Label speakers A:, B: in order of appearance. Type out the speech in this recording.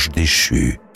A: l'ange déchu.